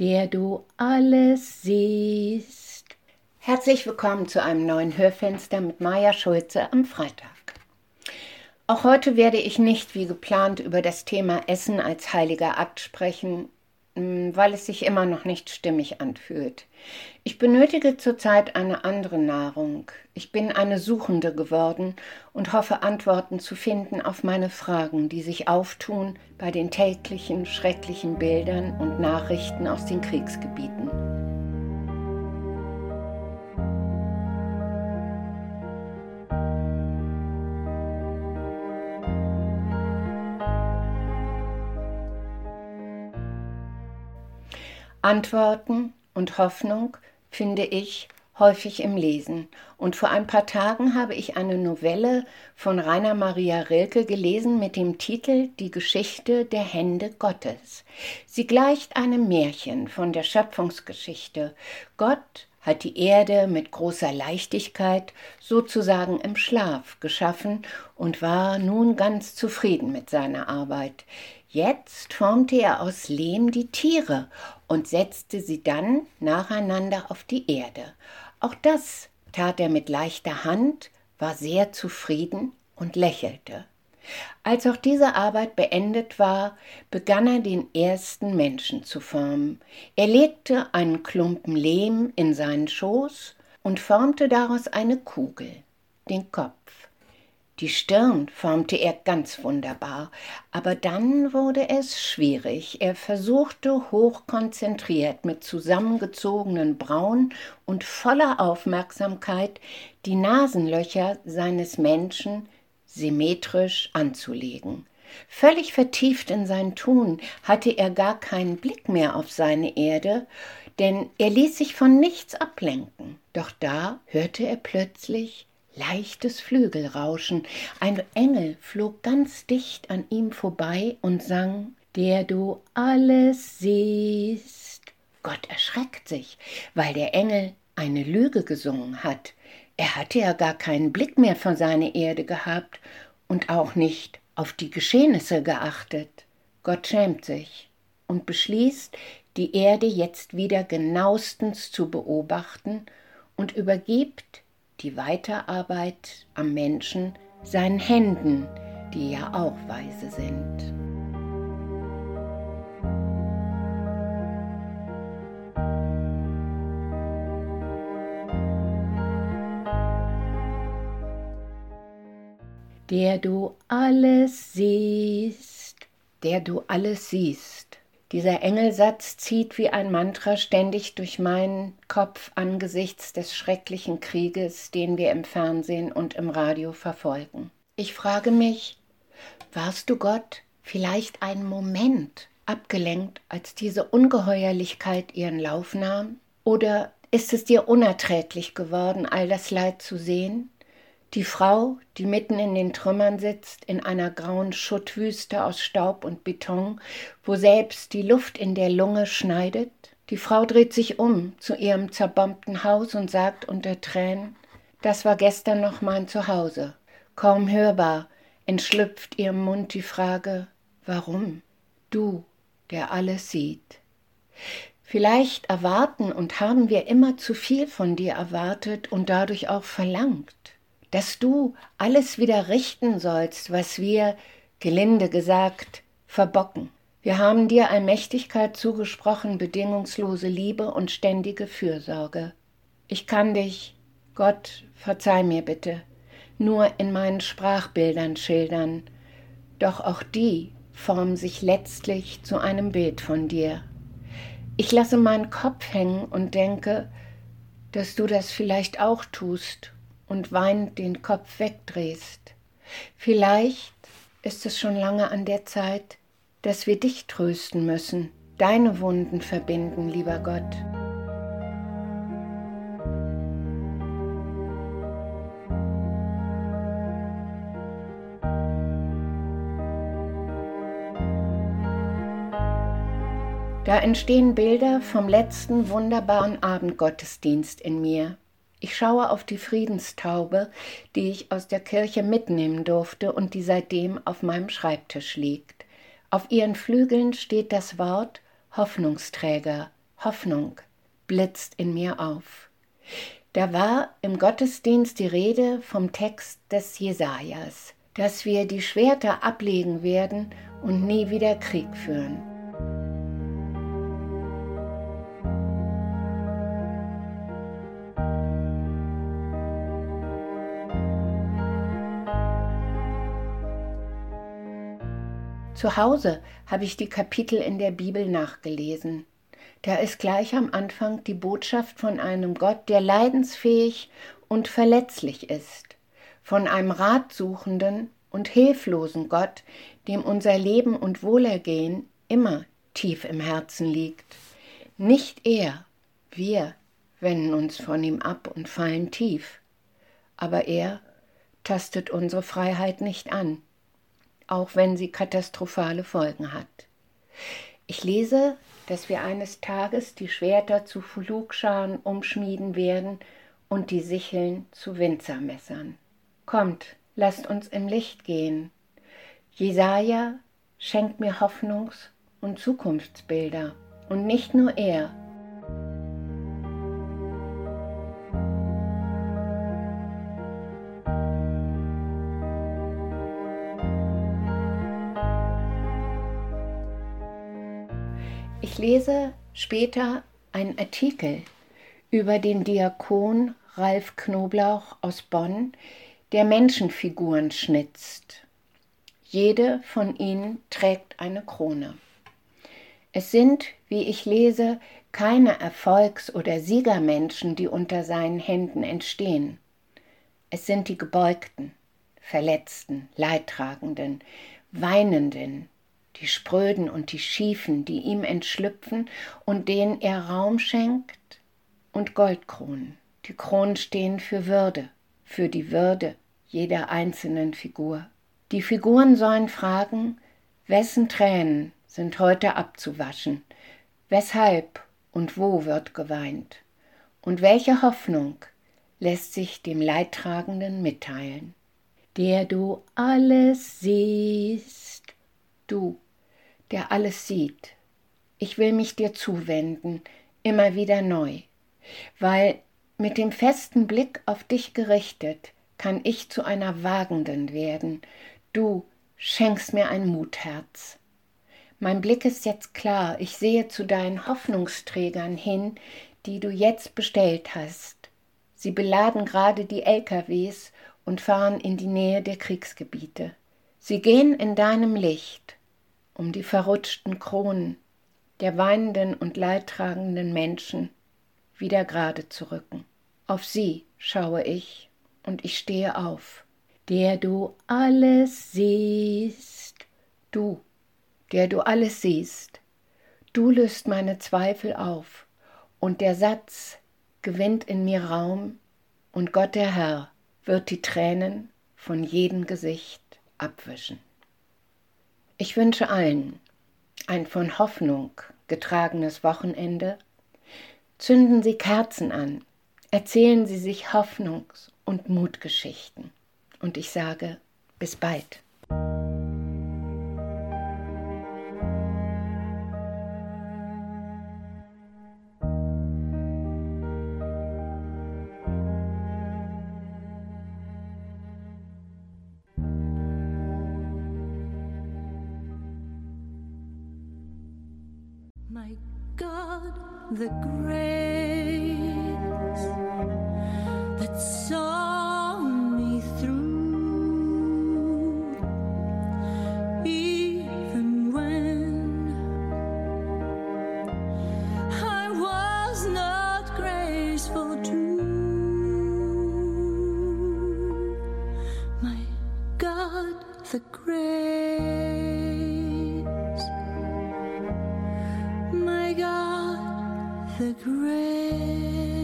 der du alles siehst. Herzlich willkommen zu einem neuen Hörfenster mit Maja Schulze am Freitag. Auch heute werde ich nicht wie geplant über das Thema Essen als heiliger Akt sprechen, weil es sich immer noch nicht stimmig anfühlt. Ich benötige zurzeit eine andere Nahrung. Ich bin eine Suchende geworden und hoffe Antworten zu finden auf meine Fragen, die sich auftun bei den täglichen schrecklichen Bildern und Nachrichten aus den Kriegsgebieten. Antworten und Hoffnung finde ich häufig im Lesen. Und vor ein paar Tagen habe ich eine Novelle von Rainer Maria Rilke gelesen mit dem Titel Die Geschichte der Hände Gottes. Sie gleicht einem Märchen von der Schöpfungsgeschichte. Gott hat die Erde mit großer Leichtigkeit sozusagen im Schlaf geschaffen und war nun ganz zufrieden mit seiner Arbeit. Jetzt formte er aus Lehm die Tiere und setzte sie dann nacheinander auf die Erde. Auch das tat er mit leichter Hand, war sehr zufrieden und lächelte. Als auch diese Arbeit beendet war, begann er den ersten Menschen zu formen. Er legte einen Klumpen Lehm in seinen Schoß und formte daraus eine Kugel, den Kopf. Die Stirn formte er ganz wunderbar, aber dann wurde es schwierig. Er versuchte hochkonzentriert mit zusammengezogenen Brauen und voller Aufmerksamkeit die Nasenlöcher seines Menschen symmetrisch anzulegen. Völlig vertieft in sein Tun hatte er gar keinen Blick mehr auf seine Erde, denn er ließ sich von nichts ablenken. Doch da hörte er plötzlich leichtes Flügelrauschen. Ein Engel flog ganz dicht an ihm vorbei und sang, der du alles siehst. Gott erschreckt sich, weil der Engel eine Lüge gesungen hat. Er hatte ja gar keinen Blick mehr für seine Erde gehabt und auch nicht auf die Geschehnisse geachtet. Gott schämt sich und beschließt, die Erde jetzt wieder genauestens zu beobachten und übergibt die Weiterarbeit am Menschen seinen Händen, die ja auch weise sind. Der du alles siehst, der du alles siehst. Dieser Engelsatz zieht wie ein Mantra ständig durch meinen Kopf angesichts des schrecklichen Krieges, den wir im Fernsehen und im Radio verfolgen. Ich frage mich, warst du Gott vielleicht einen Moment abgelenkt, als diese Ungeheuerlichkeit ihren Lauf nahm? Oder ist es dir unerträglich geworden, all das Leid zu sehen? Die Frau, die mitten in den Trümmern sitzt, in einer grauen Schuttwüste aus Staub und Beton, wo selbst die Luft in der Lunge schneidet. Die Frau dreht sich um zu ihrem zerbombten Haus und sagt unter Tränen, das war gestern noch mein Zuhause. Kaum hörbar entschlüpft ihrem Mund die Frage, warum? Du, der alles sieht. Vielleicht erwarten und haben wir immer zu viel von dir erwartet und dadurch auch verlangt dass du alles wieder richten sollst, was wir, gelinde gesagt, verbocken. Wir haben dir Allmächtigkeit zugesprochen, bedingungslose Liebe und ständige Fürsorge. Ich kann dich, Gott, verzeih mir bitte, nur in meinen Sprachbildern schildern, doch auch die formen sich letztlich zu einem Bild von dir. Ich lasse meinen Kopf hängen und denke, dass du das vielleicht auch tust und weinend den Kopf wegdrehst. Vielleicht ist es schon lange an der Zeit, dass wir dich trösten müssen, deine Wunden verbinden, lieber Gott. Da entstehen Bilder vom letzten wunderbaren Abendgottesdienst in mir, ich schaue auf die Friedenstaube, die ich aus der Kirche mitnehmen durfte und die seitdem auf meinem Schreibtisch liegt. Auf ihren Flügeln steht das Wort Hoffnungsträger, Hoffnung blitzt in mir auf. Da war im Gottesdienst die Rede vom Text des Jesajas, dass wir die Schwerter ablegen werden und nie wieder Krieg führen. Zu Hause habe ich die Kapitel in der Bibel nachgelesen. Da ist gleich am Anfang die Botschaft von einem Gott, der leidensfähig und verletzlich ist, von einem ratsuchenden und hilflosen Gott, dem unser Leben und Wohlergehen immer tief im Herzen liegt. Nicht er, wir wenden uns von ihm ab und fallen tief, aber er tastet unsere Freiheit nicht an auch wenn sie katastrophale Folgen hat. Ich lese, dass wir eines Tages die Schwerter zu Flugscharen umschmieden werden und die Sicheln zu Winzermessern. Kommt, lasst uns im Licht gehen. Jesaja schenkt mir Hoffnungs- und Zukunftsbilder. Und nicht nur er, Ich lese später einen Artikel über den Diakon Ralf Knoblauch aus Bonn, der Menschenfiguren schnitzt. Jede von ihnen trägt eine Krone. Es sind, wie ich lese, keine Erfolgs- oder Siegermenschen, die unter seinen Händen entstehen. Es sind die Gebeugten, Verletzten, Leidtragenden, Weinenden, die Spröden und die Schiefen, die ihm entschlüpfen und denen er Raum schenkt, und Goldkronen. Die Kronen stehen für Würde, für die Würde jeder einzelnen Figur. Die Figuren sollen fragen, wessen Tränen sind heute abzuwaschen, weshalb und wo wird geweint, und welche Hoffnung lässt sich dem Leidtragenden mitteilen, der du alles siehst, du der alles sieht. Ich will mich dir zuwenden, immer wieder neu, weil mit dem festen Blick auf dich gerichtet kann ich zu einer Wagenden werden. Du schenkst mir ein Mutherz. Mein Blick ist jetzt klar, ich sehe zu deinen Hoffnungsträgern hin, die du jetzt bestellt hast. Sie beladen gerade die LKWs und fahren in die Nähe der Kriegsgebiete. Sie gehen in deinem Licht um die verrutschten Kronen der weinenden und leidtragenden Menschen wieder gerade zu rücken. Auf sie schaue ich und ich stehe auf, der du alles siehst, du, der du alles siehst, du löst meine Zweifel auf, und der Satz gewinnt in mir Raum, und Gott der Herr wird die Tränen von jedem Gesicht abwischen. Ich wünsche allen ein von Hoffnung getragenes Wochenende. Zünden Sie Kerzen an, erzählen Sie sich Hoffnungs- und Mutgeschichten. Und ich sage, bis bald. My God, the grace the grave.